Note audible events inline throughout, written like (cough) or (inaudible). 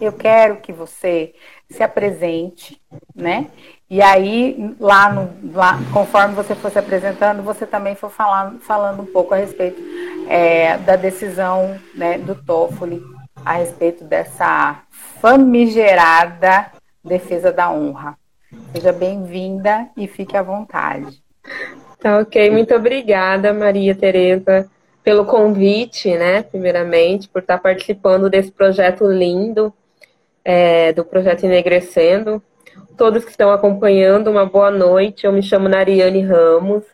eu quero que você se apresente, né? E aí, lá, no, lá conforme você for se apresentando, você também for falando, falando um pouco a respeito é, da decisão né, do Toffoli a respeito dessa famigerada defesa da honra. Seja bem-vinda e fique à vontade. Tá ok, muito obrigada, Maria Tereza, pelo convite, né? Primeiramente, por estar participando desse projeto lindo, é, do projeto Enegrecendo. Todos que estão acompanhando, uma boa noite. Eu me chamo Nariane Ramos,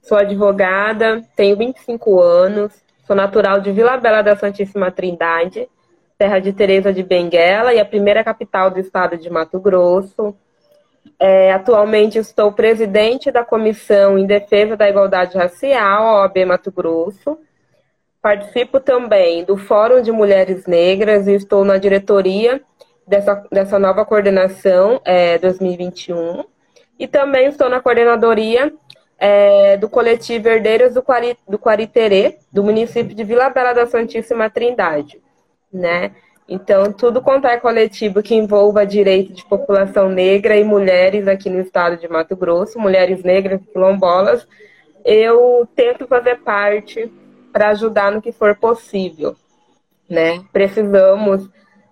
sou advogada, tenho 25 anos, sou natural de Vila Bela da Santíssima Trindade, terra de Teresa de Benguela e a primeira capital do estado de Mato Grosso. É, atualmente estou presidente da Comissão em Defesa da Igualdade Racial, OAB Mato Grosso. Participo também do Fórum de Mulheres Negras e estou na diretoria dessa, dessa nova coordenação é, 2021. E também estou na coordenadoria é, do coletivo Herdeiros do, Quari, do Quariterê, do município de Vila Bela da Santíssima Trindade. Né? Então, tudo quanto é coletivo que envolva direito de população negra e mulheres aqui no estado de Mato Grosso, mulheres negras quilombolas, eu tento fazer parte para ajudar no que for possível. Né? Precisamos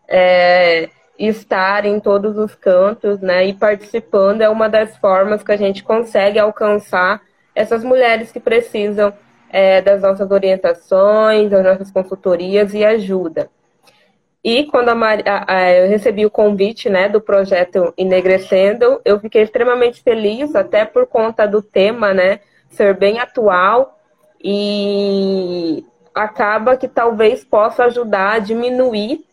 é, estar em todos os cantos né? e participando é uma das formas que a gente consegue alcançar essas mulheres que precisam é, das nossas orientações, das nossas consultorias e ajuda. E quando a eu recebi o convite né, do projeto Enegrecendo, eu fiquei extremamente feliz, até por conta do tema né, ser bem atual e acaba que talvez possa ajudar a diminuir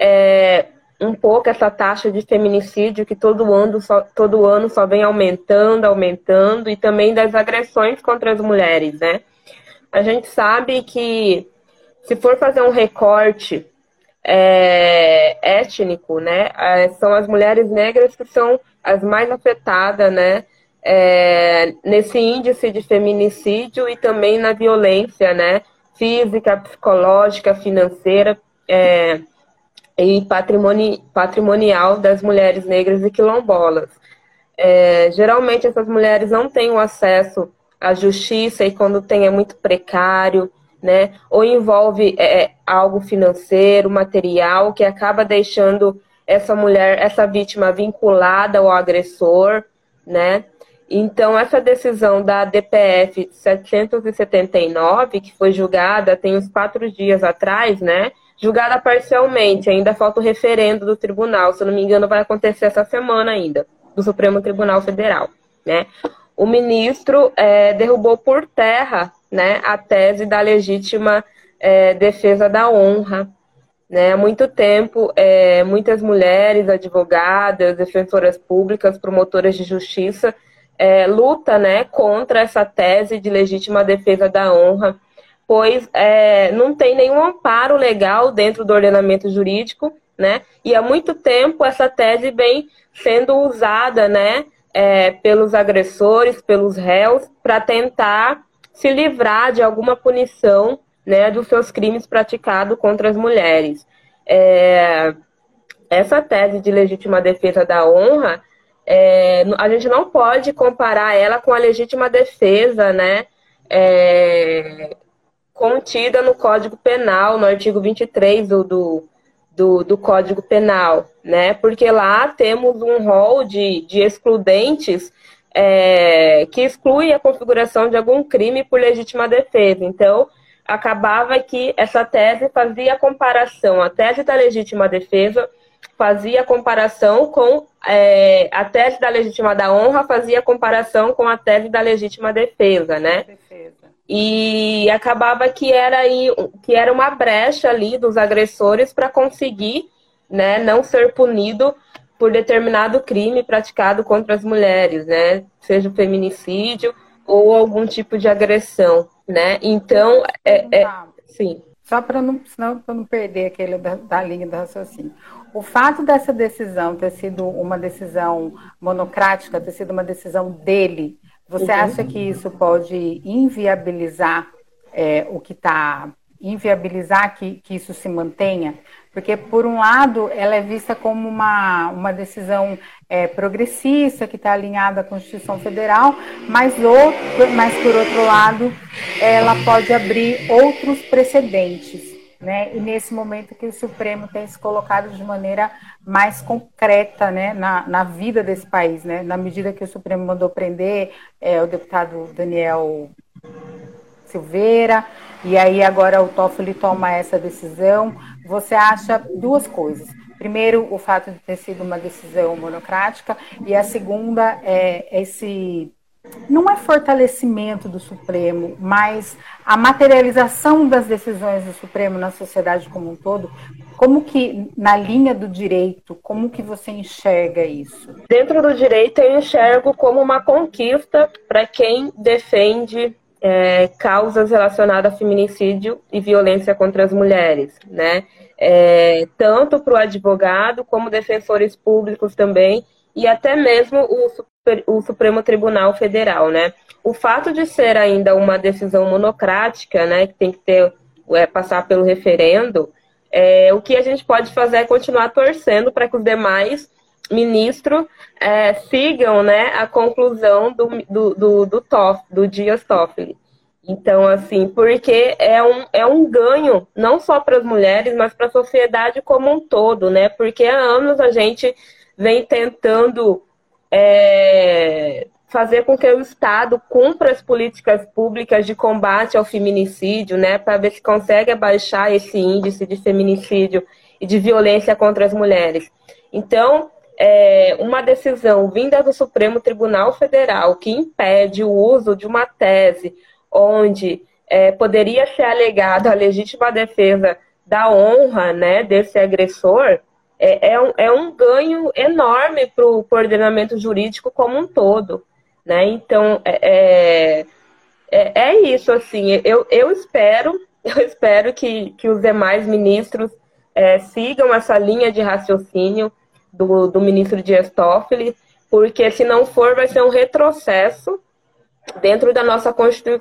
é, um pouco essa taxa de feminicídio que todo ano, só, todo ano só vem aumentando, aumentando, e também das agressões contra as mulheres, né? A gente sabe que se for fazer um recorte é, étnico, né? É, são as mulheres negras que são as mais afetadas, né? É, nesse índice de feminicídio e também na violência, né? Física, psicológica, financeira é, e patrimoni, patrimonial das mulheres negras e quilombolas. É, geralmente essas mulheres não têm o acesso à justiça e quando tem é muito precário, né? Ou envolve é, é, algo financeiro, material, que acaba deixando essa mulher, essa vítima vinculada ao agressor, né? Então, essa decisão da DPF 779, que foi julgada tem uns quatro dias atrás, né? Julgada parcialmente, ainda falta o referendo do tribunal, se não me engano, vai acontecer essa semana ainda, do Supremo Tribunal Federal, né? O ministro é, derrubou por terra né, a tese da legítima é, defesa da honra. Né? Há muito tempo, é, muitas mulheres, advogadas, defensoras públicas, promotoras de justiça, é, luta né, contra essa tese de legítima defesa da honra, pois é, não tem nenhum amparo legal dentro do ordenamento jurídico, né? E há muito tempo essa tese vem sendo usada, né, é, pelos agressores, pelos réus, para tentar se livrar de alguma punição né, dos seus crimes praticados contra as mulheres. É, essa tese de legítima defesa da honra, é, a gente não pode comparar ela com a legítima defesa, né, é, contida no Código Penal, no artigo 23 do, do, do, do, Código Penal, né, porque lá temos um rol de, de excludentes é, que exclui a configuração de algum crime por legítima defesa. Então, acabava que essa tese fazia comparação, a tese da legítima defesa fazia comparação com é, a tese da legítima da honra fazia comparação com a tese da legítima defesa, né? Defesa. E acabava que era aí, que era uma brecha ali dos agressores para conseguir, né, não ser punido por determinado crime praticado contra as mulheres, né? Seja o feminicídio ou algum tipo de agressão, né? Então, é, é sim. Só para não, senão, não perder aquele da, da linha do raciocínio. O fato dessa decisão ter sido uma decisão monocrática, ter sido uma decisão dele, você uhum. acha que isso pode inviabilizar é, o que está inviabilizar que, que isso se mantenha, Porque, por um lado, ela é vista como uma, uma decisão é, progressista, que está alinhada à Constituição Federal, mas, outro, mas, por outro lado, ela pode abrir outros precedentes. Né? E nesse momento que o Supremo tem se colocado de maneira mais concreta né, na, na vida desse país, né? na medida que o Supremo mandou prender é, o deputado Daniel Silveira, e aí agora o Toffoli toma essa decisão. Você acha duas coisas. Primeiro, o fato de ter sido uma decisão monocrática, e a segunda é esse não é fortalecimento do Supremo, mas a materialização das decisões do Supremo na sociedade como um todo. Como que, na linha do direito, como que você enxerga isso? Dentro do direito, eu enxergo como uma conquista para quem defende é, causas relacionadas a feminicídio e violência contra as mulheres, né? É, tanto para o advogado como defensores públicos também e até mesmo o, super, o Supremo Tribunal Federal, né? O fato de ser ainda uma decisão monocrática, né, que tem que ter é, passar pelo referendo, é, o que a gente pode fazer é continuar torcendo para que os demais ministros é, sigam né, a conclusão do, do, do, do, do Dias Toffoli. Então, assim, porque é um, é um ganho, não só para as mulheres, mas para a sociedade como um todo, né? Porque há anos a gente vem tentando é, fazer com que o Estado cumpra as políticas públicas de combate ao feminicídio, né? Para ver se consegue abaixar esse índice de feminicídio e de violência contra as mulheres. Então, é, uma decisão vinda do Supremo Tribunal Federal que impede o uso de uma tese onde é, poderia ser alegada a legítima defesa da honra né, desse agressor, é, é, um, é um ganho enorme para o ordenamento jurídico como um todo. Né? Então, é, é, é, isso, assim, eu, eu espero, (laughs) eu espero que, que os demais ministros é, sigam essa linha de raciocínio, do, do ministro Dias Toffoli, porque se não for, vai ser um retrocesso dentro da nossa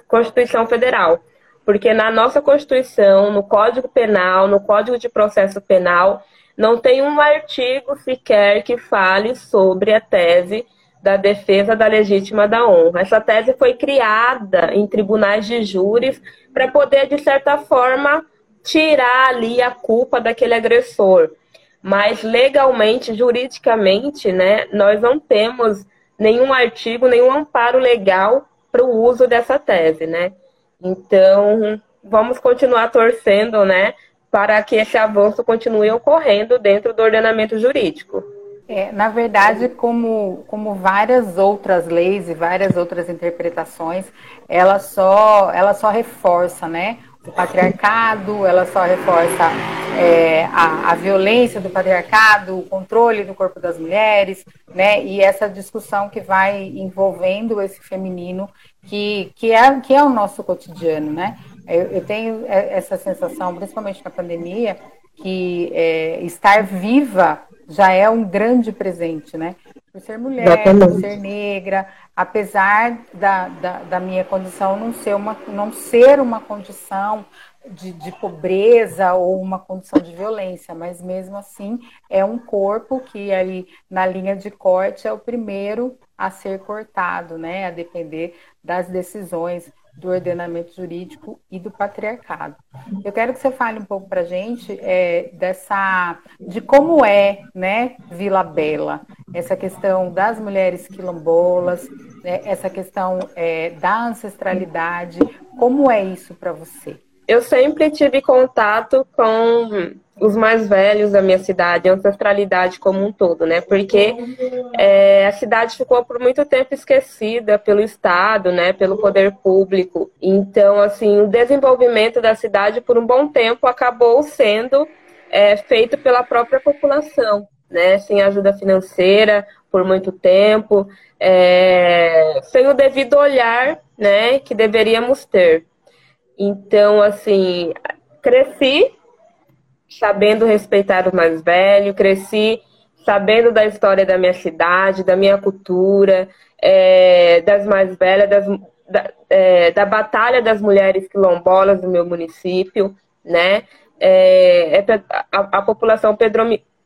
Constituição Federal. Porque na nossa Constituição, no Código Penal, no Código de Processo Penal, não tem um artigo sequer que fale sobre a tese da defesa da legítima da honra. Essa tese foi criada em tribunais de júris para poder, de certa forma, tirar ali a culpa daquele agressor mas legalmente, juridicamente, né, nós não temos nenhum artigo, nenhum amparo legal para o uso dessa tese, né? Então, vamos continuar torcendo, né, para que esse avanço continue ocorrendo dentro do ordenamento jurídico. É, na verdade, como, como várias outras leis e várias outras interpretações, ela só, ela só reforça, né, o patriarcado, ela só reforça é, a, a, violência do patriarcado, o controle do corpo das mulheres, né? E essa discussão que vai envolvendo esse feminino que, que, é, que é o nosso cotidiano, né? Eu, eu tenho essa sensação, principalmente na pandemia, que é, estar viva já é um grande presente, né? Por ser mulher, Exatamente. por ser negra, apesar da, da, da, minha condição não ser uma, não ser uma condição de, de, pobreza ou uma condição de violência, mas mesmo assim é um corpo que aí na linha de corte é o primeiro a ser cortado, né? A depender das decisões do ordenamento jurídico e do patriarcado. Eu quero que você fale um pouco para a gente é, dessa, de como é, né, Vila Bela, essa questão das mulheres quilombolas, né, essa questão é, da ancestralidade, como é isso para você? Eu sempre tive contato com os mais velhos da minha cidade, a ancestralidade como um todo, né? Porque é, a cidade ficou por muito tempo esquecida pelo Estado, né? Pelo poder público. Então, assim, o desenvolvimento da cidade por um bom tempo acabou sendo é, feito pela própria população, né? Sem ajuda financeira por muito tempo, é, sem o devido olhar, né? Que deveríamos ter. Então, assim, cresci sabendo respeitar o mais velho, cresci sabendo da história da minha cidade, da minha cultura, é, das mais velhas, das, da, é, da batalha das mulheres quilombolas do meu município, né? é, é a, a, população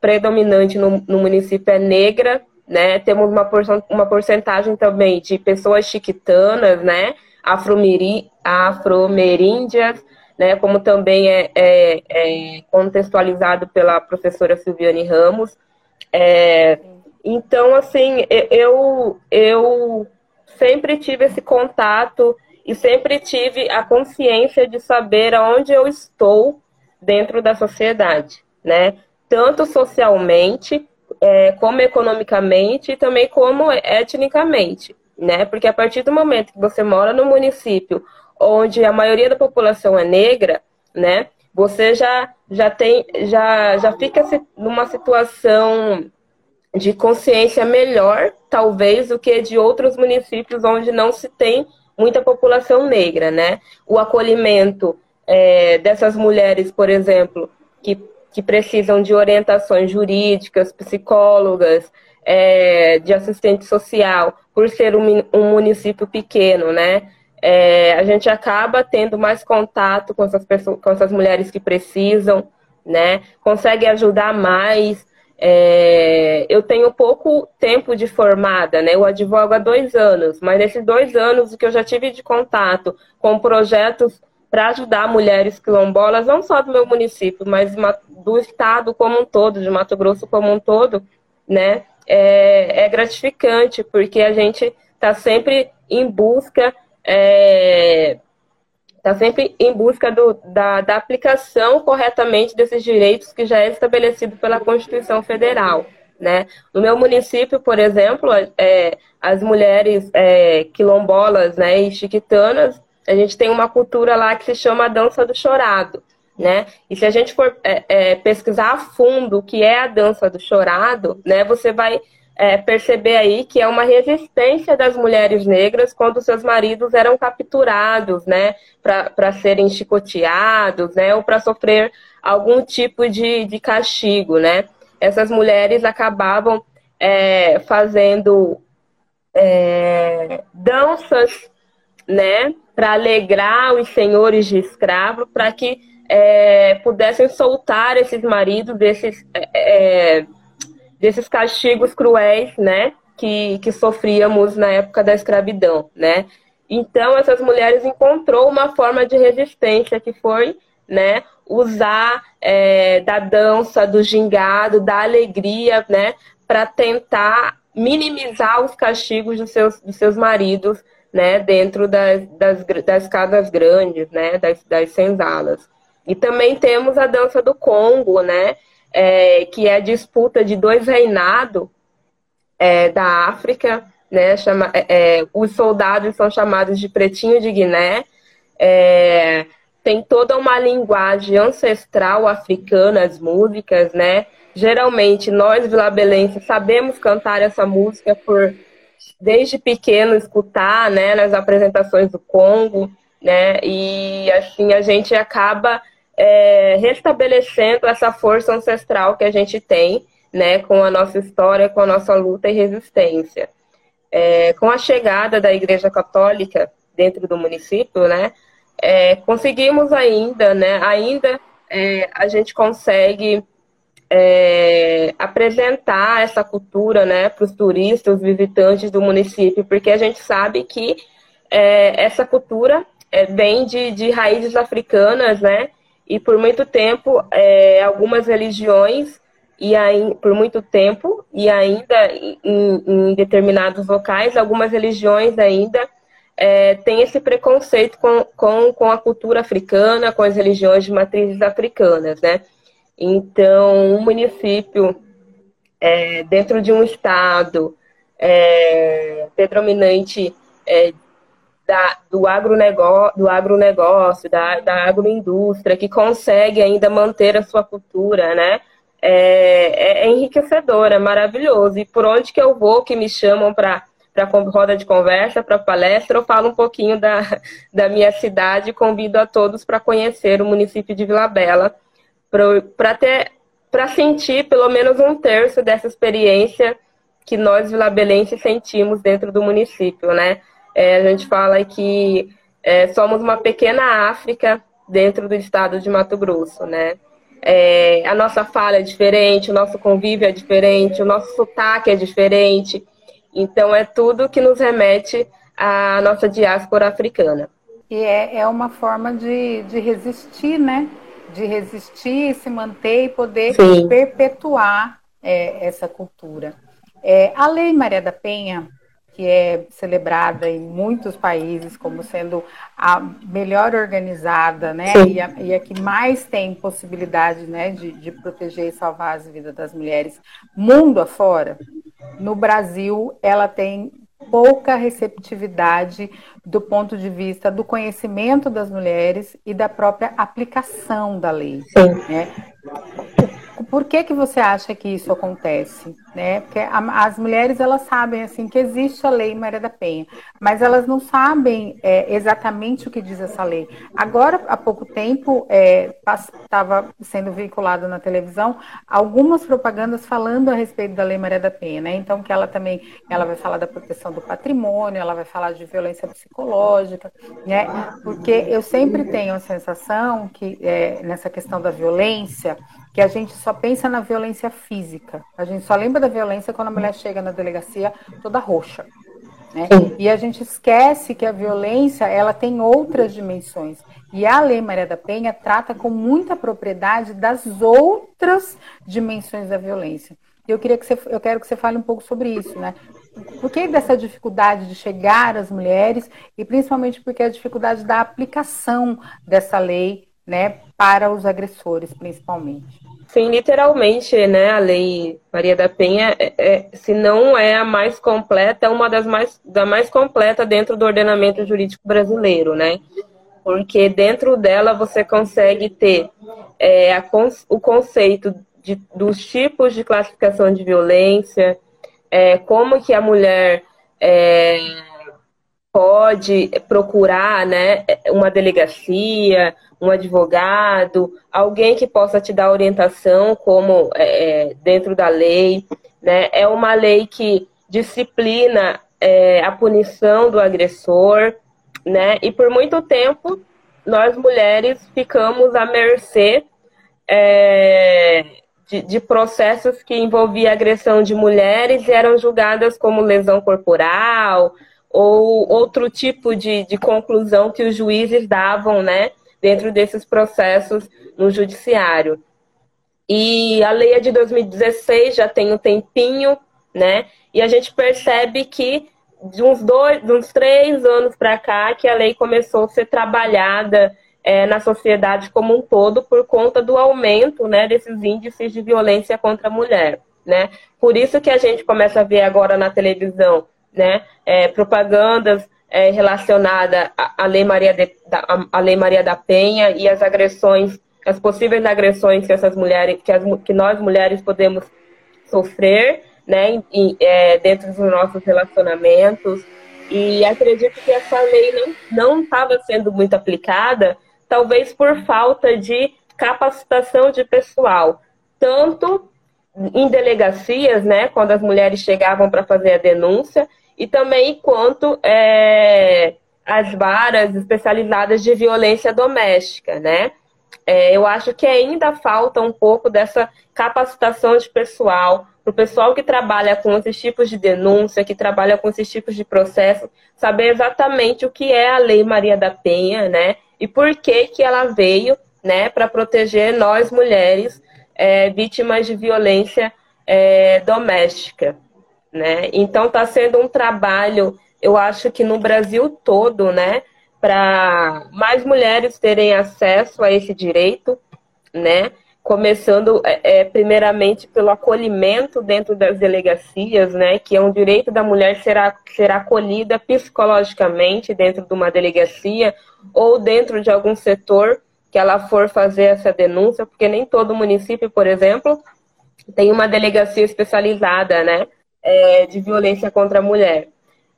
predominante no, no, município é negra, né? Temos uma, porção, uma porcentagem também de pessoas chiquitanas, né? Afromeríndias, né? Como também é, é, é, contextualizado pela professora Silviane Ramos. É, então, assim, eu, eu sempre tive esse contato e sempre tive a consciência de saber aonde eu estou dentro da sociedade, né? Tanto socialmente, é, como economicamente e também como etnicamente, né? Porque a partir do momento que você mora no município onde a maioria da população é negra, né? Você já já tem já já fica numa situação de consciência melhor, talvez, do que de outros municípios onde não se tem muita população negra, né? O acolhimento é, dessas mulheres, por exemplo, que, que precisam de orientações jurídicas, psicólogas, é, de assistente social, por ser um, um município pequeno, né? É, a gente acaba tendo mais contato com essas, pessoas, com essas mulheres que precisam, né? Consegue ajudar mais. É, eu tenho pouco tempo de formada, né? Eu advogo há dois anos, mas nesses dois anos o que eu já tive de contato com projetos para ajudar mulheres quilombolas, não só do meu município, mas do estado como um todo, de Mato Grosso como um todo, né? É, é gratificante, porque a gente está sempre em busca, é, tá sempre em busca do, da, da aplicação corretamente desses direitos que já é estabelecido pela Constituição Federal. Né? No meu município, por exemplo, é, as mulheres é, quilombolas né, e chiquitanas a gente tem uma cultura lá que se chama dança do chorado, né? E se a gente for é, é, pesquisar a fundo o que é a dança do chorado, né, você vai é, perceber aí que é uma resistência das mulheres negras quando seus maridos eram capturados, né, para serem chicoteados, né, ou para sofrer algum tipo de, de castigo, né? Essas mulheres acabavam é, fazendo é, danças, né, para alegrar os senhores de escravo, para que é, pudessem soltar esses maridos desses, é, é, desses castigos cruéis, né, que, que sofríamos na época da escravidão, né. Então essas mulheres encontrou uma forma de resistência que foi, né, usar é, da dança, do gingado, da alegria, né, para tentar minimizar os castigos dos seus, dos seus maridos né, dentro das, das, das casas grandes, né, das, das senzalas. E também temos a dança do Congo, né, é, que é a disputa de dois reinados é, da África, né, chama, é, é, os soldados são chamados de pretinho de Guiné, é, tem toda uma linguagem ancestral africana, as músicas, né, geralmente nós vilabelenses sabemos cantar essa música por desde pequeno escutar, né, nas apresentações do Congo, né, e assim a gente acaba é, restabelecendo essa força ancestral que a gente tem, né, com a nossa história, com a nossa luta e resistência. É, com a chegada da Igreja Católica dentro do município, né, é, conseguimos ainda, né, ainda é, a gente consegue é, apresentar essa cultura né, para os turistas, os visitantes do município, porque a gente sabe que é, essa cultura vem de, de raízes africanas, né? E por muito tempo, é, algumas religiões, e aí, por muito tempo, e ainda em, em determinados locais, algumas religiões ainda é, têm esse preconceito com, com, com a cultura africana, com as religiões de matrizes africanas, né? Então, um município é, dentro de um estado é, predominante é, da, do, agronegócio, do agronegócio, da, da agroindústria, que consegue ainda manter a sua cultura, né? É, é enriquecedor, é maravilhoso. E por onde que eu vou, que me chamam para para roda de conversa, para palestra, eu falo um pouquinho da, (laughs) da minha cidade e convido a todos para conhecer o município de Vila Bela, para para sentir pelo menos um terço dessa experiência que nós vilabelenses sentimos dentro do município, né? É, a gente fala que é, somos uma pequena África dentro do estado de Mato Grosso, né? É, a nossa fala é diferente, o nosso convívio é diferente, o nosso sotaque é diferente. Então, é tudo que nos remete à nossa diáspora africana. E é, é uma forma de, de resistir, né? De resistir, se manter e poder Sim. perpetuar é, essa cultura. É, a Lei Maria da Penha, que é celebrada em muitos países como sendo a melhor organizada, né, e a, e a, que mais tem possibilidade, né, de, de proteger e salvar as vidas das mulheres mundo afora, no Brasil ela tem pouca receptividade do ponto de vista do conhecimento das mulheres e da própria aplicação da lei. Né? Por que, que você acha que isso acontece? Né? Porque a, as mulheres elas sabem assim que existe a lei Maria da Penha, mas elas não sabem é, exatamente o que diz essa lei. Agora, há pouco tempo, estava é, sendo vinculado na televisão algumas propagandas falando a respeito da lei Maria da Penha, né? Então que ela também ela vai falar da proteção do patrimônio, ela vai falar de violência psicológica, né? Porque eu sempre tenho a sensação que é, nessa questão da violência que a gente só pensa na violência física. A gente só lembra da violência quando a mulher chega na delegacia toda roxa. Né? E a gente esquece que a violência ela tem outras dimensões. E a Lei Maria da Penha trata com muita propriedade das outras dimensões da violência. E eu queria que você, eu quero que você fale um pouco sobre isso, né? Por que dessa dificuldade de chegar às mulheres e principalmente porque a dificuldade da aplicação dessa lei, né, para os agressores, principalmente? Sim, literalmente, né? A Lei Maria da Penha, é, é, se não é a mais completa, é uma das mais, da mais completa dentro do ordenamento jurídico brasileiro, né? Porque dentro dela você consegue ter é, a, o conceito de, dos tipos de classificação de violência, é, como que a mulher é, pode procurar né, uma delegacia, um advogado, alguém que possa te dar orientação como é, é, dentro da lei. Né? É uma lei que disciplina é, a punição do agressor, né? E por muito tempo nós mulheres ficamos à mercê é, de, de, processos que envolviam agressão de mulheres e eram julgadas como lesão corporal ou outro tipo de, de conclusão que os juízes davam, né? dentro desses processos no judiciário. E a lei é de 2016, já tem um tempinho, né? E a gente percebe que de uns dois, de uns três anos para cá, que a lei começou a ser trabalhada é, na sociedade como um todo por conta do aumento, né, desses índices de violência contra a mulher, né? Por isso que a gente começa a ver agora na televisão, né, é, propagandas é, relacionada à Lei, Maria de, da, à Lei Maria da Penha e as agressões, as possíveis agressões que essas mulheres, que, as, que nós mulheres podemos sofrer, né, é, dentro dos nossos relacionamentos. E acredito que essa lei não estava sendo muito aplicada, talvez por falta de capacitação de pessoal, tanto em delegacias, né, quando as mulheres chegavam para fazer a denúncia, e também quanto é, as varas especializadas de violência doméstica, né? É, eu acho que ainda falta um pouco dessa capacitação de pessoal, para o pessoal que trabalha com esses tipos de denúncia, que trabalha com esses tipos de processo, saber exatamente o que é a Lei Maria da Penha, né? E por que, que ela veio, né, para proteger nós mulheres é, vítimas de violência é, doméstica. Né? Então está sendo um trabalho, eu acho que no Brasil todo, né, para mais mulheres terem acesso a esse direito, né? Começando é, é, primeiramente pelo acolhimento dentro das delegacias, né? Que é um direito da mulher ser, a, ser acolhida psicologicamente dentro de uma delegacia ou dentro de algum setor que ela for fazer essa denúncia, porque nem todo município, por exemplo, tem uma delegacia especializada, né? É, de violência contra a mulher.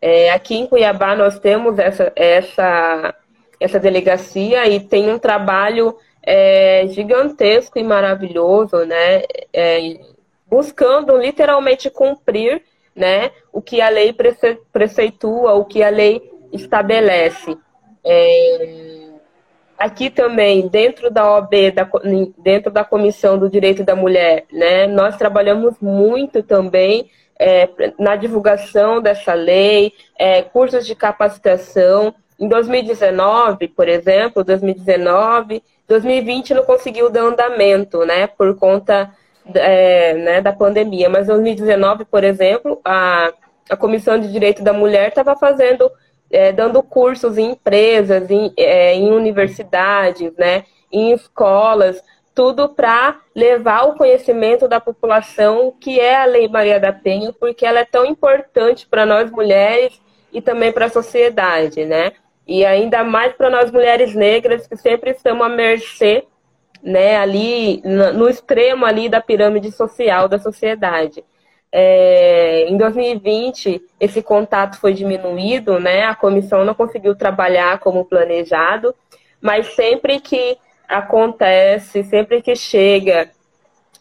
É, aqui em Cuiabá nós temos essa, essa, essa delegacia e tem um trabalho é, gigantesco e maravilhoso, né? É, buscando literalmente cumprir né, o que a lei preceitua, o que a lei estabelece. É, aqui também, dentro da OAB, da, dentro da Comissão do Direito da Mulher, né, nós trabalhamos muito também é, na divulgação dessa lei, é, cursos de capacitação. Em 2019, por exemplo, 2019, 2020 não conseguiu dar andamento, né, por conta é, né, da pandemia. Mas em 2019, por exemplo, a, a Comissão de Direito da Mulher estava fazendo, é, dando cursos em empresas, em, é, em universidades, né, em escolas, tudo para levar o conhecimento da população que é a Lei Maria da Penha, porque ela é tão importante para nós mulheres e também para a sociedade, né? E ainda mais para nós mulheres negras que sempre estamos à mercê, né, ali no extremo ali da pirâmide social da sociedade. É, em 2020, esse contato foi diminuído, né? A comissão não conseguiu trabalhar como planejado, mas sempre que acontece, sempre que chega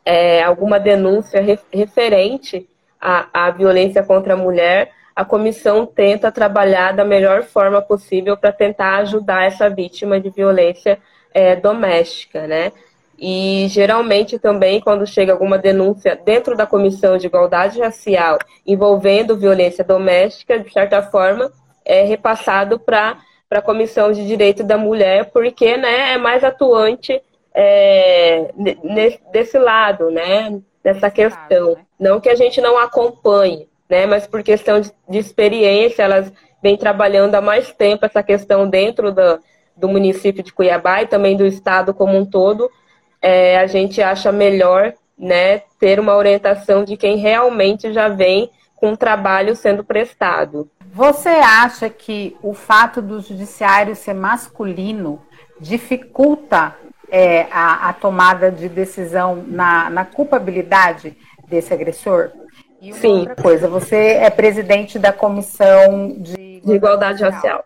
é, alguma denúncia referente à, à violência contra a mulher, a comissão tenta trabalhar da melhor forma possível para tentar ajudar essa vítima de violência é, doméstica, né? E geralmente também, quando chega alguma denúncia dentro da comissão de igualdade racial envolvendo violência doméstica, de certa forma, é repassado para para a Comissão de Direito da Mulher, porque né, é mais atuante é, nesse, desse lado, né, nessa questão. Né? Não que a gente não acompanhe, né, mas por questão de, de experiência, elas vêm trabalhando há mais tempo essa questão dentro do, do município de Cuiabá e também do estado como um todo. É, a gente acha melhor né, ter uma orientação de quem realmente já vem com o trabalho sendo prestado. Você acha que o fato do judiciário ser masculino dificulta é, a, a, tomada de decisão na, na culpabilidade desse agressor? E uma Sim. outra coisa, você é presidente da comissão de, de igualdade racial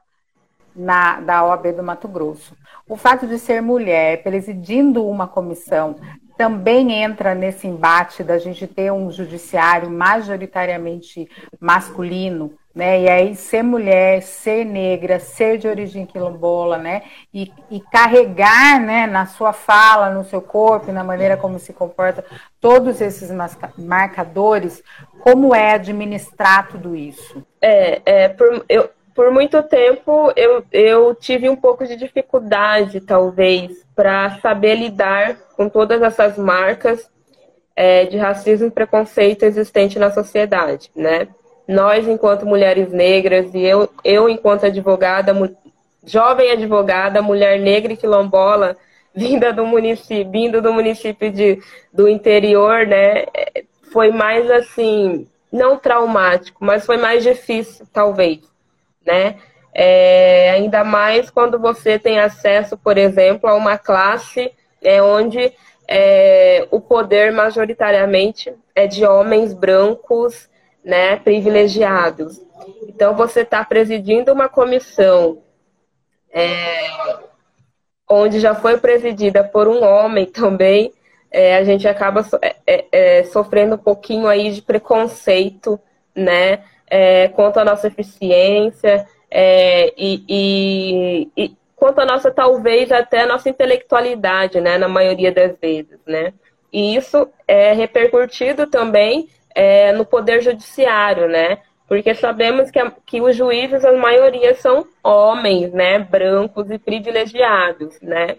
na, da OAB do Mato Grosso. O fato de ser mulher, presidindo uma comissão, também entra nesse embate da gente ter um judiciário majoritariamente masculino, né? E aí ser mulher, ser negra, ser de origem quilombola, né? E, e carregar, né, na sua fala, no seu corpo, na maneira como se comporta, todos esses marcadores, como é administrar tudo isso? É, é por, eu, por muito tempo eu, eu tive um pouco de dificuldade, talvez, para saber lidar com todas essas marcas é, de racismo e preconceito existente na sociedade, né? Nós, enquanto mulheres negras, e eu, eu enquanto advogada, jovem advogada, mulher negra e quilombola, (laughs) vinda do município, vindo do município de, do interior, né? Foi mais assim, não traumático, mas foi mais difícil, talvez né? É, ainda mais quando você tem acesso, por exemplo, a uma classe é, onde é, o poder majoritariamente é de homens brancos, né, privilegiados. Então você está presidindo uma comissão é, onde já foi presidida por um homem também, é, a gente acaba so, é, é, é, sofrendo um pouquinho aí de preconceito, né? É, quanto à nossa eficiência é, e, e, e, quanto à nossa, talvez, até nossa intelectualidade, né, na maioria das vezes, né? E isso é repercutido também é, no poder judiciário, né? Porque sabemos que, a, que os juízes, a maioria, são homens, né? Brancos e privilegiados, né?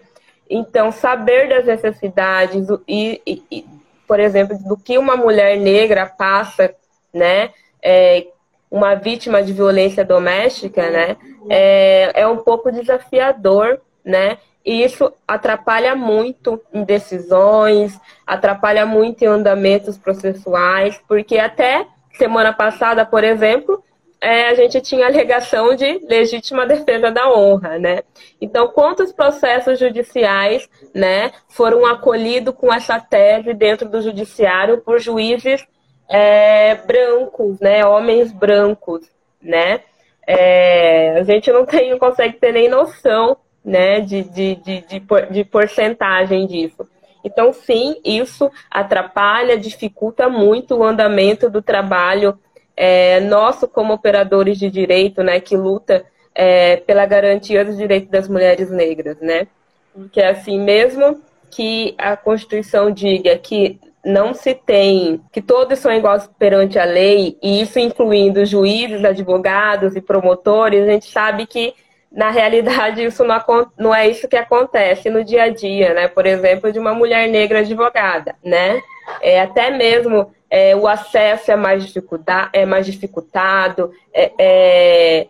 Então, saber das necessidades e, e, e por exemplo, do que uma mulher negra passa, né? É, uma vítima de violência doméstica, né, é, é um pouco desafiador, né, e isso atrapalha muito em decisões, atrapalha muito em andamentos processuais, porque até semana passada, por exemplo, é, a gente tinha alegação de legítima defesa da honra, né? Então, quantos processos judiciais, né, foram acolhidos com essa tese dentro do judiciário por juízes é, brancos, né? Homens brancos, né? É, a gente não tem, não consegue ter nem noção, né? De, de, de, de, de porcentagem disso. Então, sim, isso atrapalha, dificulta muito o andamento do trabalho é, nosso como operadores de direito, né? Que luta é, pela garantia dos direitos das mulheres negras, né? Porque, assim, mesmo que a Constituição diga que não se tem, que todos são iguais perante a lei, e isso incluindo juízes, advogados e promotores, a gente sabe que na realidade isso não, não é isso que acontece no dia a dia, né? Por exemplo, de uma mulher negra advogada, né? É, até mesmo é, o acesso é mais, dificulta é mais dificultado, é, é,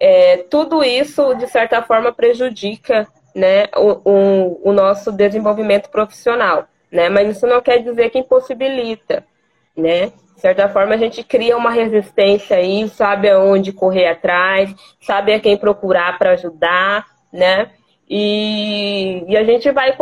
é, tudo isso, de certa forma, prejudica né, o, o, o nosso desenvolvimento profissional né? Mas isso não quer dizer que impossibilita, né? De certa forma, a gente cria uma resistência aí, sabe aonde correr atrás, sabe a quem procurar para ajudar, né? E, e a gente vai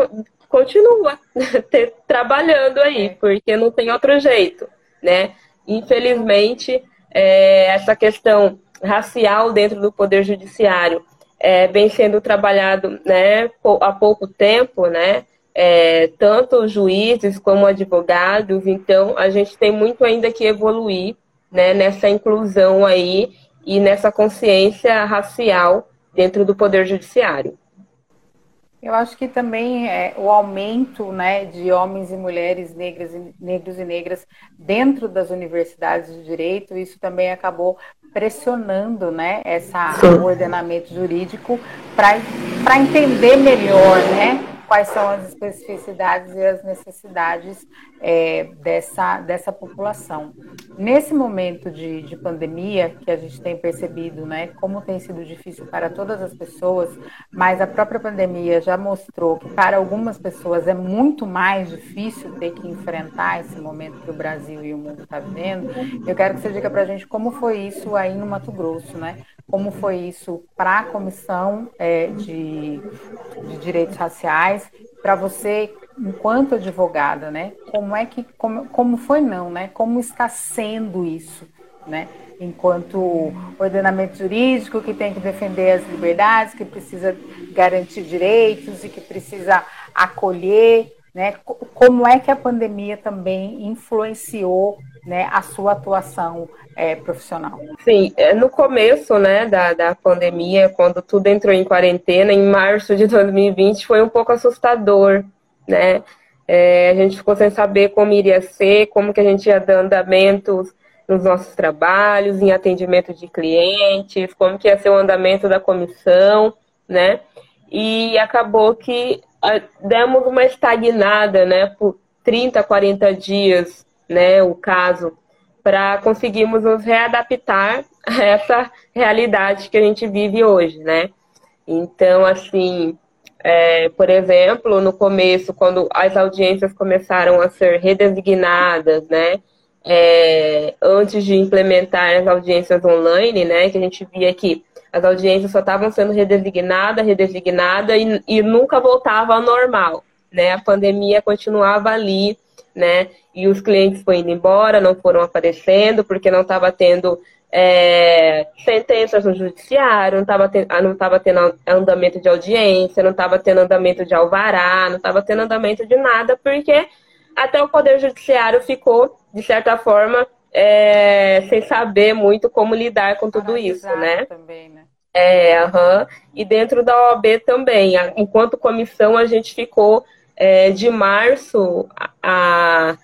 continua (laughs) trabalhando aí, porque não tem outro jeito, né? Infelizmente, é, essa questão racial dentro do poder judiciário é, vem sendo trabalhado, né, há pouco tempo, né? É, tanto juízes como advogados, então a gente tem muito ainda que evoluir né, nessa inclusão aí e nessa consciência racial dentro do Poder Judiciário. Eu acho que também é, o aumento né, de homens e mulheres negras, negros e negras dentro das universidades de direito, isso também acabou pressionando né, essa, o ordenamento jurídico para entender melhor né, quais são as especificidades e as necessidades é, dessa, dessa população. Nesse momento de, de pandemia, que a gente tem percebido, né, como tem sido difícil para todas as pessoas, mas a própria pandemia já mostrou que para algumas pessoas é muito mais difícil ter que enfrentar esse momento que o Brasil e o mundo está vivendo. Eu quero que você diga para a gente como foi isso aí no Mato Grosso, né? Como foi isso para a Comissão é, de, de Direitos Raciais, para você enquanto advogada, né? Como é que como, como foi não, né? Como está sendo isso, né? Enquanto ordenamento jurídico que tem que defender as liberdades, que precisa garantir direitos e que precisa acolher, né? Como é que a pandemia também influenciou, né, a sua atuação é, profissional? Sim, é, no começo, né, da, da pandemia, quando tudo entrou em quarentena, em março de (laughs) 2020, foi um pouco assustador, né? É, a gente ficou sem saber como iria ser, como que a gente ia dar andamento nos nossos trabalhos, em atendimento de clientes, como que ia ser o andamento da comissão, né? E acabou que demos uma estagnada, né, por 30, 40 dias, né, o caso, para conseguirmos nos readaptar a essa realidade que a gente vive hoje, né? Então, assim, é, por exemplo, no começo, quando as audiências começaram a ser redesignadas, né? É, antes de implementar as audiências online, né? Que a gente via que as audiências só estavam sendo redesignadas, redesignadas e, e nunca voltava ao normal, né? A pandemia continuava ali, né? E os clientes foram indo embora, não foram aparecendo porque não estava tendo é, sentenças no judiciário, não estava tava tendo andamento de audiência, não estava tendo andamento de alvará, não estava tendo andamento de nada, porque até o Poder Judiciário ficou, de certa forma, é, sem saber muito como lidar com tudo isso, né? Também, né? É, uhum. E dentro da OAB também. Enquanto comissão, a gente ficou é, de março a,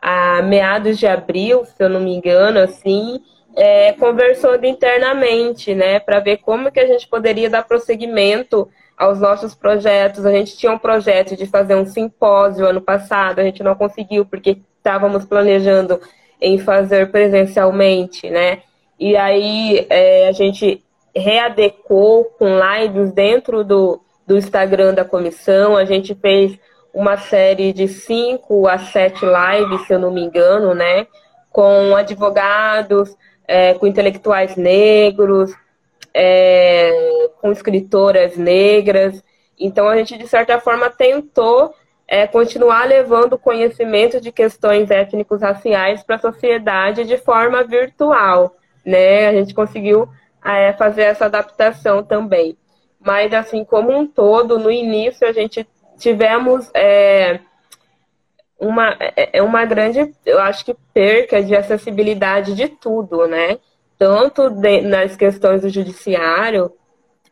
a meados de abril, se eu não me engano, assim, é, conversando internamente, né, para ver como que a gente poderia dar prosseguimento aos nossos projetos. A gente tinha um projeto de fazer um simpósio ano passado, a gente não conseguiu porque estávamos planejando em fazer presencialmente, né? E aí é, a gente readecou com lives dentro do, do Instagram da comissão. A gente fez uma série de cinco a sete lives, se eu não me engano, né? Com advogados, é, com intelectuais negros, é, com escritoras negras. Então, a gente, de certa forma, tentou é, continuar levando conhecimento de questões étnicos raciais para a sociedade de forma virtual. Né? A gente conseguiu é, fazer essa adaptação também. Mas, assim, como um todo, no início a gente tivemos é, uma, é, é uma grande, eu acho que, perca de acessibilidade de tudo, né? Tanto de, nas questões do judiciário,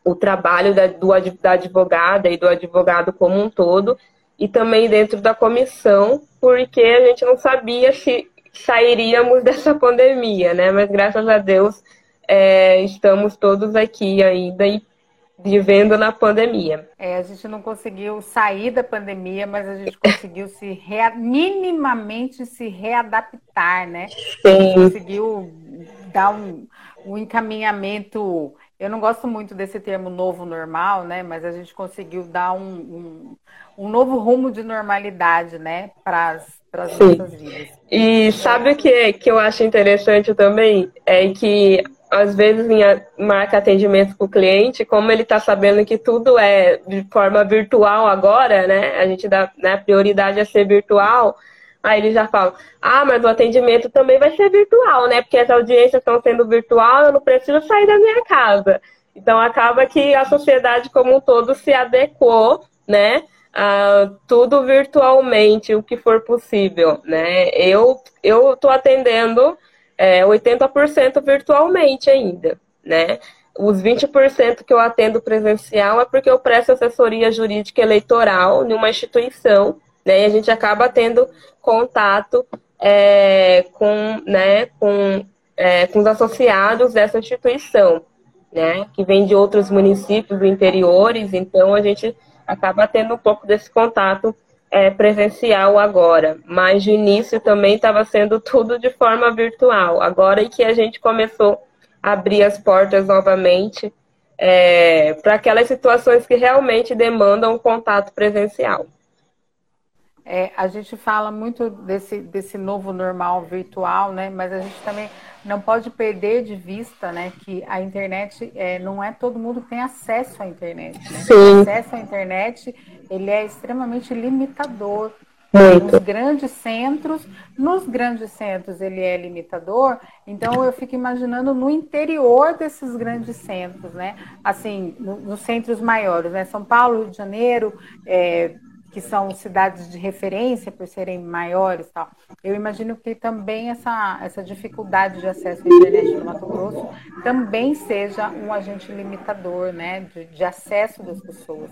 o trabalho da, do, da advogada e do advogado como um todo, e também dentro da comissão, porque a gente não sabia se sairíamos (laughs) dessa pandemia, né? Mas graças a Deus é, estamos todos aqui ainda e vivendo na pandemia. É, a gente não conseguiu sair da pandemia, mas a gente conseguiu se rea... minimamente se readaptar, né? Sim. Conseguiu dar um, um encaminhamento. Eu não gosto muito desse termo novo normal, né? Mas a gente conseguiu dar um, um, um novo rumo de normalidade, né? Para as nossas vidas. E sabe o que, que eu acho interessante também? É que às vezes em marca atendimento para o cliente, como ele está sabendo que tudo é de forma virtual agora, né? A gente dá né, prioridade a ser virtual, aí ele já fala, ah, mas o atendimento também vai ser virtual, né? Porque as audiências estão sendo virtual, eu não preciso sair da minha casa. Então acaba que a sociedade como um todo se adequou, né? A tudo virtualmente, o que for possível, né? Eu eu estou atendendo é, 80% virtualmente ainda, né? Os 20% que eu atendo presencial é porque eu presto assessoria jurídica eleitoral em uma instituição, né? E a gente acaba tendo contato é, com, né, com, é, com os associados dessa instituição, né? Que vem de outros municípios do interiores, então a gente acaba tendo um pouco desse contato é, presencial agora, mas de início também estava sendo tudo de forma virtual. Agora que a gente começou a abrir as portas novamente é, para aquelas situações que realmente demandam contato presencial. É, a gente fala muito desse, desse novo normal virtual, né? Mas a gente também não pode perder de vista, né, que a internet é, não é todo mundo que tem acesso à internet. Né? Sim. O acesso à internet ele é extremamente limitador. Muito. Nos grandes centros, nos grandes centros ele é limitador, então eu fico imaginando no interior desses grandes centros, né? Assim, no, nos centros maiores, né? São Paulo, Rio de Janeiro, é, que são cidades de referência por serem maiores tal. Eu imagino que também essa, essa dificuldade de acesso à internet no Mato Grosso também seja um agente limitador né, de, de acesso das pessoas.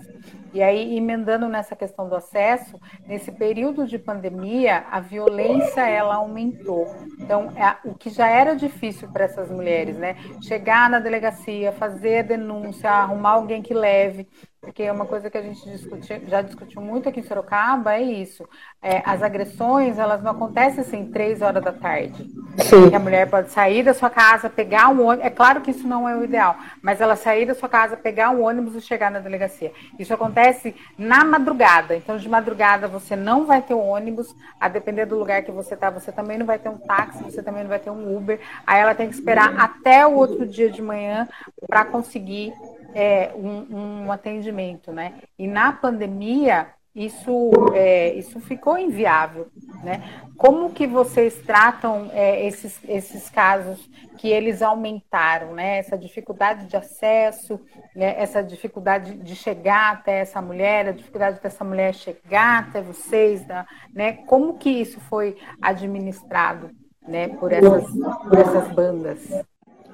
E aí, emendando nessa questão do acesso, nesse período de pandemia, a violência ela aumentou. Então, é, o que já era difícil para essas mulheres, né? Chegar na delegacia, fazer a denúncia, arrumar alguém que leve, porque é uma coisa que a gente discutiu, já discutiu muito aqui em Sorocaba, é isso. É, as agressões, elas não acontecem assim, três horas da tarde. Sim. A mulher pode sair da sua casa, pegar um ônibus. É claro que isso não é o ideal, mas ela sair da sua casa, pegar um ônibus e chegar na delegacia. Isso acontece na madrugada. Então, de madrugada, você não vai ter um ônibus, a depender do lugar que você está, você também não vai ter um táxi, você também não vai ter um Uber. Aí ela tem que esperar até o outro dia de manhã para conseguir é, um, um, atendimento, né? E na pandemia isso, é, isso ficou inviável, né? Como que vocês tratam é, esses, esses casos que eles aumentaram, né? Essa dificuldade de acesso, né? essa dificuldade de chegar até essa mulher, a dificuldade dessa mulher chegar até vocês, né? Como que isso foi administrado, né? Por essas, por essas bandas?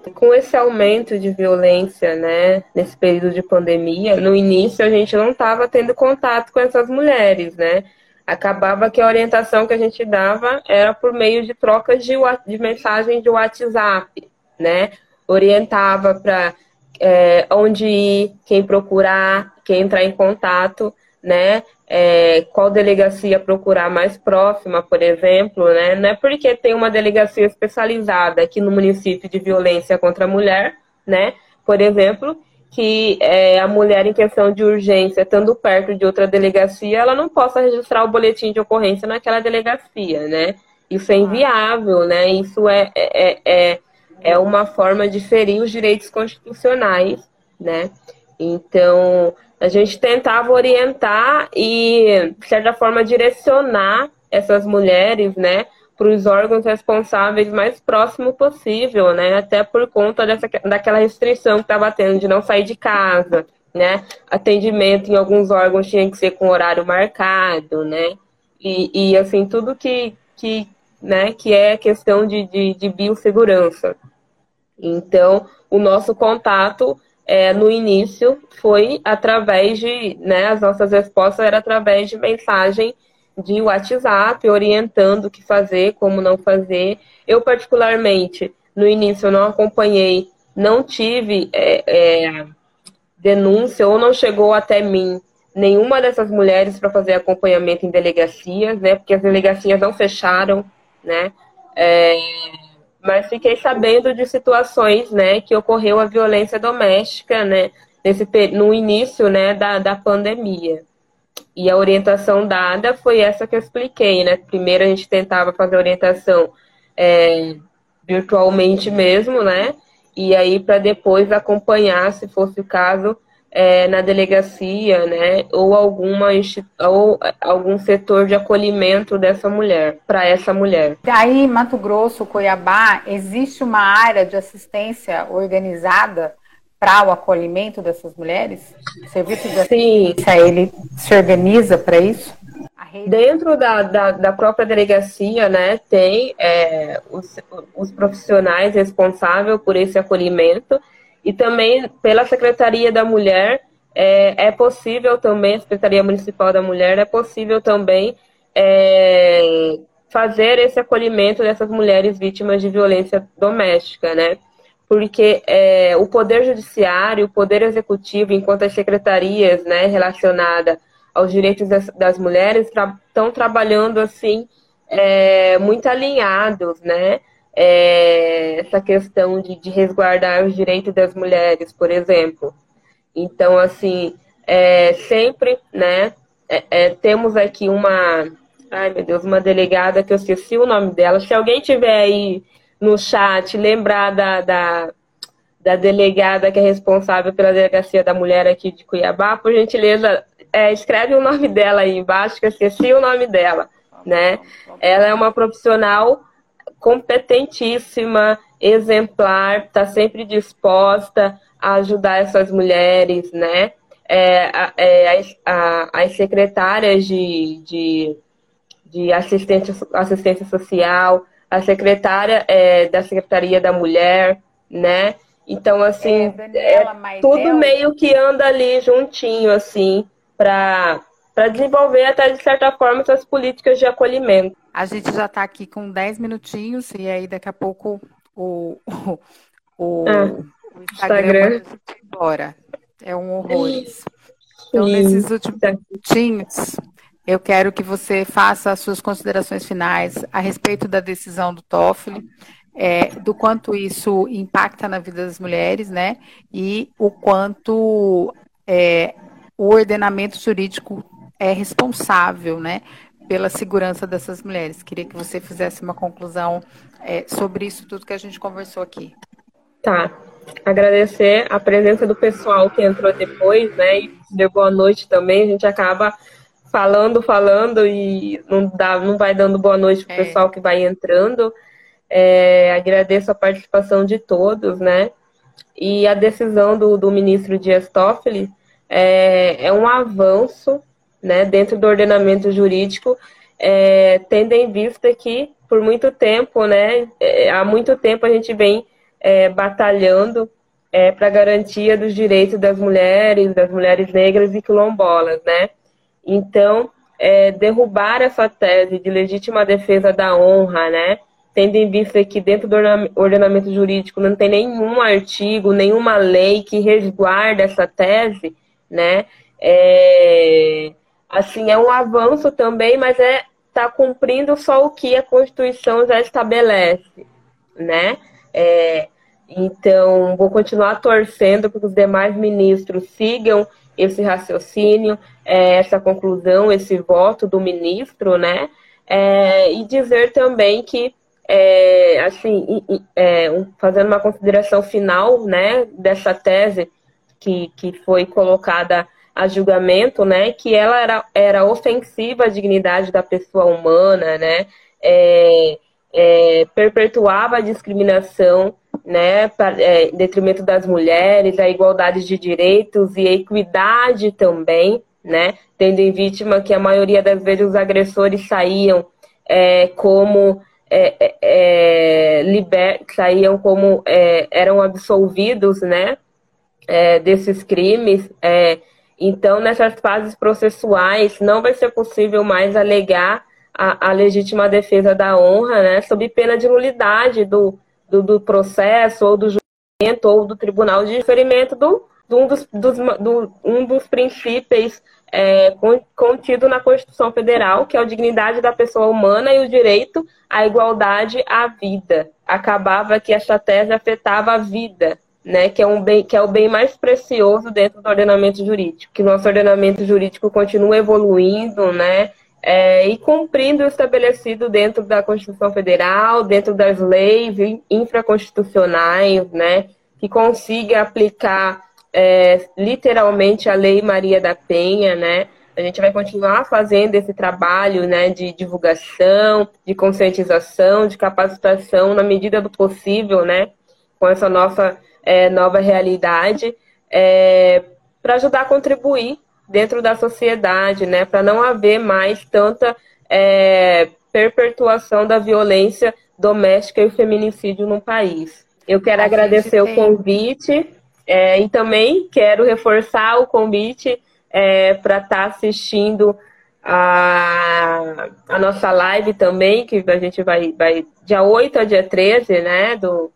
Com esse aumento de violência, né, nesse período de pandemia, no início a gente não estava tendo contato com essas mulheres, né? Acabava que a orientação que a gente dava era por meio de trocas de, de mensagem de WhatsApp, né? Orientava para é, onde ir, quem procurar, quem entrar em contato, né? É, qual delegacia procurar mais próxima, por exemplo, né? Não é porque tem uma delegacia especializada aqui no município de violência contra a mulher, né? Por exemplo, que é, a mulher em questão de urgência, estando perto de outra delegacia, ela não possa registrar o boletim de ocorrência naquela delegacia, né? Isso é inviável, né? Isso é, é, é, é uma forma de ferir os direitos constitucionais, né? Então, a gente tentava orientar e, de certa forma, direcionar essas mulheres, né, para os órgãos responsáveis mais próximo possível, né, até por conta dessa, daquela restrição que estava tendo de não sair de casa, né, atendimento em alguns órgãos tinha que ser com horário marcado, né, e, e assim, tudo que, que, né, que é questão de, de, de biossegurança. Então, o nosso contato é, no início foi através de, né, as nossas respostas eram através de mensagem de WhatsApp, orientando o que fazer, como não fazer. Eu, particularmente, no início eu não acompanhei, não tive é, é, denúncia ou não chegou até mim nenhuma dessas mulheres para fazer acompanhamento em delegacias, né? Porque as delegacias não fecharam, né? É, mas fiquei sabendo de situações, né, que ocorreu a violência doméstica, né, nesse, no início, né, da, da pandemia. E a orientação dada foi essa que eu expliquei, né? Primeiro a gente tentava fazer orientação é, virtualmente mesmo, né? E aí para depois acompanhar, se fosse o caso, é, na delegacia, né, ou alguma ou algum setor de acolhimento dessa mulher, para essa mulher. Aí, Mato Grosso, Cuiabá, existe uma área de assistência organizada para o acolhimento dessas mulheres? O serviço de assistência, Sim. ele se organiza para isso? Dentro da, da, da, própria delegacia, né, tem é, os, os profissionais responsáveis por esse acolhimento e também pela Secretaria da Mulher é, é possível também, a Secretaria Municipal da Mulher, é possível também é, fazer esse acolhimento dessas mulheres vítimas de violência doméstica, né? Porque é, o Poder Judiciário, o Poder Executivo, enquanto as secretarias né, relacionadas aos direitos das, das mulheres, estão tra trabalhando assim é, muito alinhados, né? É, essa questão de, de, resguardar os direitos das mulheres, por exemplo. Então, assim, é, sempre, né, é, é, temos aqui uma, ai meu Deus, uma delegada que eu esqueci o nome dela. Se alguém tiver aí no chat, lembrar da, da, da delegada que é responsável pela delegacia da mulher aqui de Cuiabá, por gentileza, é, escreve o nome dela aí embaixo, que eu esqueci o nome dela, né? Ela é uma profissional competentíssima, exemplar, está sempre disposta a ajudar essas mulheres, né? É, é, a, as secretárias de, de, de assistência, assistência social, a secretária é, da Secretaria da Mulher, né? Então, assim, é, é tudo meio que anda ali juntinho, assim, para desenvolver até, de certa forma, essas políticas de acolhimento. A gente já está aqui com 10 minutinhos e aí daqui a pouco o, o, o, ah, o Instagram, Instagram. embora. É um horror isso. Então, Sim. nesses últimos minutinhos, eu quero que você faça as suas considerações finais a respeito da decisão do Toffoli, é, do quanto isso impacta na vida das mulheres, né? E o quanto é, o ordenamento jurídico é responsável, né? pela segurança dessas mulheres. Queria que você fizesse uma conclusão é, sobre isso tudo que a gente conversou aqui. Tá. Agradecer a presença do pessoal que entrou depois, né? E deu boa noite também. A gente acaba falando, falando e não, dá, não vai dando boa noite para o é. pessoal que vai entrando. É, agradeço a participação de todos, né? E a decisão do, do ministro Dias Toffoli é, é um avanço né, dentro do ordenamento jurídico, é, tendo em vista que, por muito tempo, né, é, há muito tempo a gente vem é, batalhando é, para a garantia dos direitos das mulheres, das mulheres negras e quilombolas, né? Então, é, derrubar essa tese de legítima defesa da honra, né? Tendo em vista que dentro do ordenamento jurídico não tem nenhum artigo, nenhuma lei que resguarde essa tese, né? É, assim, é um avanço também, mas é tá cumprindo só o que a Constituição já estabelece, né? É, então, vou continuar torcendo para que os demais ministros sigam esse raciocínio, é, essa conclusão, esse voto do ministro, né? É, e dizer também que, é, assim, é, fazendo uma consideração final, né, dessa tese que, que foi colocada a julgamento, né, que ela era, era ofensiva à dignidade da pessoa humana, né, é, é, perpetuava a discriminação, né, pra, é, em detrimento das mulheres, a igualdade de direitos e a equidade também, né, tendo em vítima que a maioria das vezes os agressores saíam é, como é, é, liber, saíam como eram absolvidos, né, desses crimes, então nessas fases processuais não vai ser possível mais alegar a, a legítima defesa da honra, né, sob pena de nulidade do, do, do processo ou do julgamento ou do tribunal de ferimento do, do um, dos, dos, do, um dos princípios é, contido na Constituição Federal, que é a dignidade da pessoa humana e o direito à igualdade à vida. Acabava que esta tese afetava a vida, né, que é um bem, que é o bem mais precioso dentro do ordenamento jurídico, que nosso ordenamento jurídico continua evoluindo, né, é, e cumprindo o estabelecido dentro da Constituição Federal, dentro das leis infraconstitucionais, né, que consiga aplicar é, literalmente a Lei Maria da Penha, né? A gente vai continuar fazendo esse trabalho né, de divulgação, de conscientização, de capacitação na medida do possível, né? Com essa nossa é, nova realidade, é, para ajudar a contribuir dentro da sociedade, né? Para não haver mais tanta é, perpetuação da violência doméstica e o feminicídio no país. Eu quero a agradecer o convite é, e também quero reforçar o convite é, para estar tá assistindo a, a nossa live também, que a gente vai, vai dia 8 a dia 13, né, do,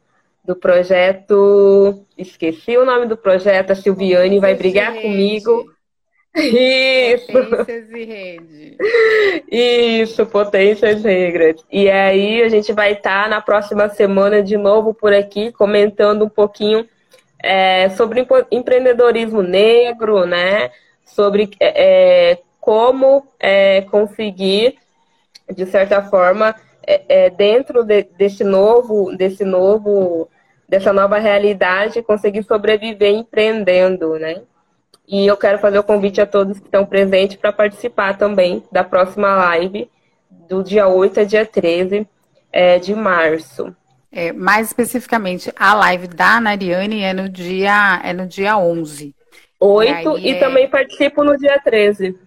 do projeto. Esqueci o nome do projeto, a Silviane vai brigar comigo. Isso. Potências e rede. Isso, potências e regras. E aí a gente vai estar tá na próxima semana de novo por aqui comentando um pouquinho é, sobre empreendedorismo negro, né? Sobre é, é, como é, conseguir, de certa forma, é, é, dentro de, desse novo, desse novo, dessa nova realidade, conseguir sobreviver empreendendo, né? E eu quero fazer o convite a todos que estão presentes para participar também da próxima live do dia 8 a dia 13 é, de março. É, mais especificamente, a live da Nariane é no dia, é no dia 11. 8 e, e é... também participo no dia 13.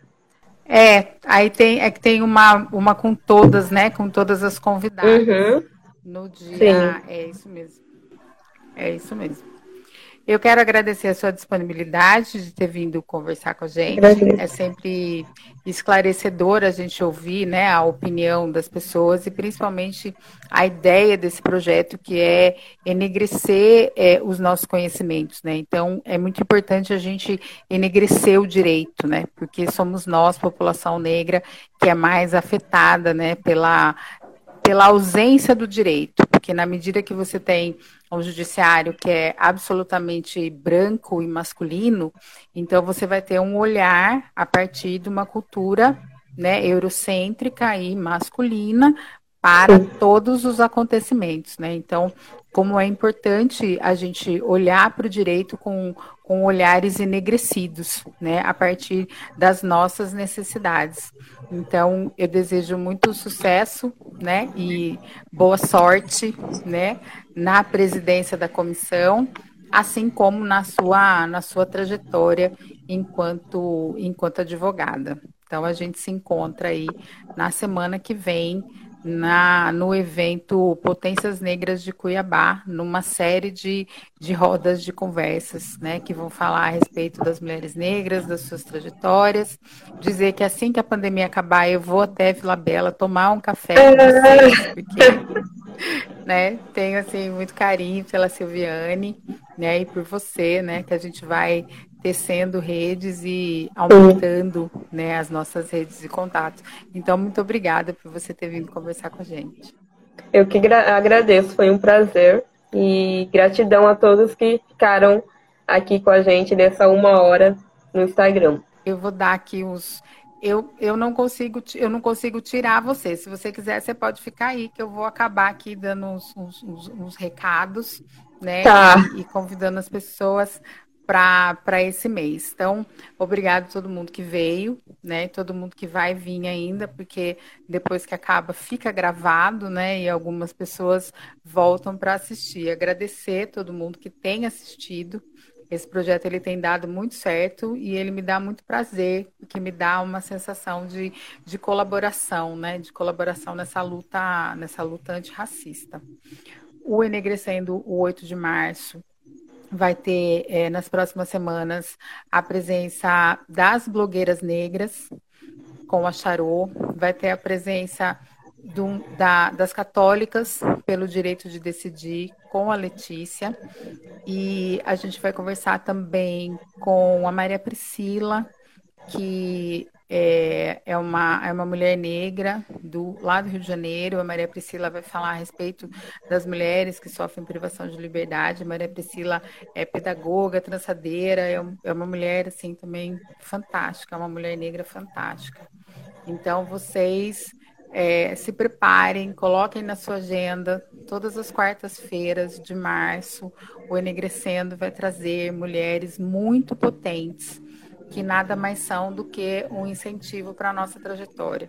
É, aí tem, é que tem uma, uma com todas, né? Com todas as convidadas. Uhum. No dia. Sim. É isso mesmo. É isso mesmo. Eu quero agradecer a sua disponibilidade de ter vindo conversar com a gente. Agradeço. É sempre esclarecedor a gente ouvir né, a opinião das pessoas e principalmente a ideia desse projeto que é enegrecer é, os nossos conhecimentos. Né? Então, é muito importante a gente enegrecer o direito, né? porque somos nós, população negra, que é mais afetada né, pela, pela ausência do direito, porque na medida que você tem um judiciário que é absolutamente branco e masculino, então você vai ter um olhar a partir de uma cultura né, eurocêntrica e masculina para todos os acontecimentos, né? Então, como é importante a gente olhar para o direito com, com olhares enegrecidos, né, a partir das nossas necessidades. Então, eu desejo muito sucesso, né, e boa sorte, né, na presidência da comissão, assim como na sua na sua trajetória enquanto enquanto advogada. Então, a gente se encontra aí na semana que vem na, no evento Potências Negras de Cuiabá, numa série de, de rodas de conversas, né, que vão falar a respeito das mulheres negras, das suas trajetórias, dizer que assim que a pandemia acabar, eu vou até Vila Bela tomar um café com vocês, porque (laughs) né, tenho assim muito carinho pela Silviane, né, e por você, né, que a gente vai tecendo redes e aumentando né, as nossas redes de contato. Então, muito obrigada por você ter vindo conversar com a gente. Eu que agradeço, foi um prazer. E gratidão a todos que ficaram aqui com a gente nessa uma hora no Instagram. Eu vou dar aqui uns. Eu, eu não consigo eu não consigo tirar você. Se você quiser, você pode ficar aí, que eu vou acabar aqui dando uns, uns, uns, uns recados, né? Tá. E, e convidando as pessoas para esse mês. Então, obrigado a todo mundo que veio, né? Todo mundo que vai vir ainda, porque depois que acaba fica gravado, né? E algumas pessoas voltam para assistir. Agradecer a todo mundo que tem assistido. Esse projeto ele tem dado muito certo e ele me dá muito prazer, porque me dá uma sensação de, de colaboração, né? De colaboração nessa luta, nessa luta antirracista. O Enegrecendo o 8 de março vai ter é, nas próximas semanas a presença das blogueiras negras com a Charô, vai ter a presença do, da, das católicas pelo direito de decidir com a Letícia. E a gente vai conversar também com a Maria Priscila, que é, é, uma, é uma mulher negra do lá do Rio de Janeiro. A Maria Priscila vai falar a respeito das mulheres que sofrem privação de liberdade. A Maria Priscila é pedagoga, trançadeira, é, é uma mulher assim também fantástica, é uma mulher negra fantástica. Então vocês é, se preparem, coloquem na sua agenda todas as quartas-feiras de março. O Enegrecendo vai trazer mulheres muito potentes que nada mais são do que um incentivo para a nossa trajetória.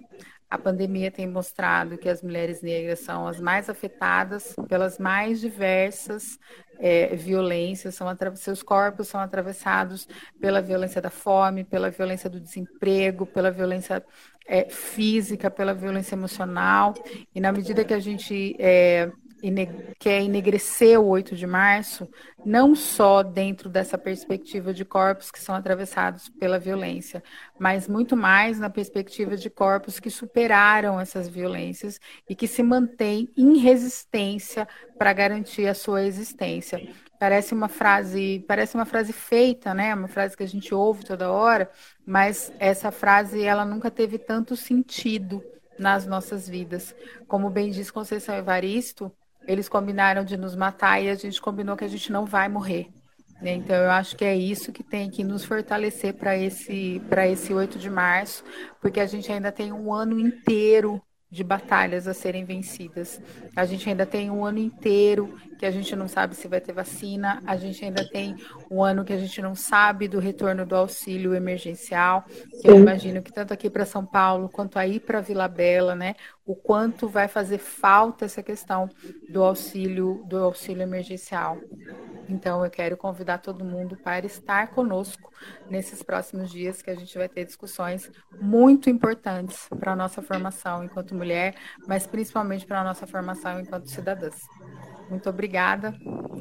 A pandemia tem mostrado que as mulheres negras são as mais afetadas pelas mais diversas é, violências, são seus corpos são atravessados pela violência da fome, pela violência do desemprego, pela violência é, física, pela violência emocional. E na medida que a gente é, quer enegrecer o 8 de março, não só dentro dessa perspectiva de corpos que são atravessados pela violência, mas muito mais na perspectiva de corpos que superaram essas violências e que se mantêm em resistência para garantir a sua existência. Parece uma frase, parece uma frase feita, né? Uma frase que a gente ouve toda hora, mas essa frase ela nunca teve tanto sentido nas nossas vidas. Como bem diz Conceição Evaristo, eles combinaram de nos matar e a gente combinou que a gente não vai morrer. Né? Então, eu acho que é isso que tem que nos fortalecer para esse, esse 8 de março, porque a gente ainda tem um ano inteiro de batalhas a serem vencidas. A gente ainda tem um ano inteiro que a gente não sabe se vai ter vacina, a gente ainda tem um ano que a gente não sabe do retorno do auxílio emergencial, que eu imagino que tanto aqui para São Paulo quanto aí para Vila Bela, né, o quanto vai fazer falta essa questão do auxílio do auxílio emergencial. Então, eu quero convidar todo mundo para estar conosco nesses próximos dias, que a gente vai ter discussões muito importantes para a nossa formação enquanto mulher, mas principalmente para a nossa formação enquanto cidadãs. Muito obrigada,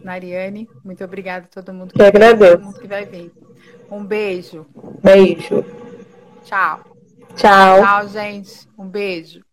Nariane. Muito obrigada a todo mundo que, agradeço. todo mundo que vai vir. Um beijo. Beijo. Tchau. Tchau. Tchau, gente. Um beijo.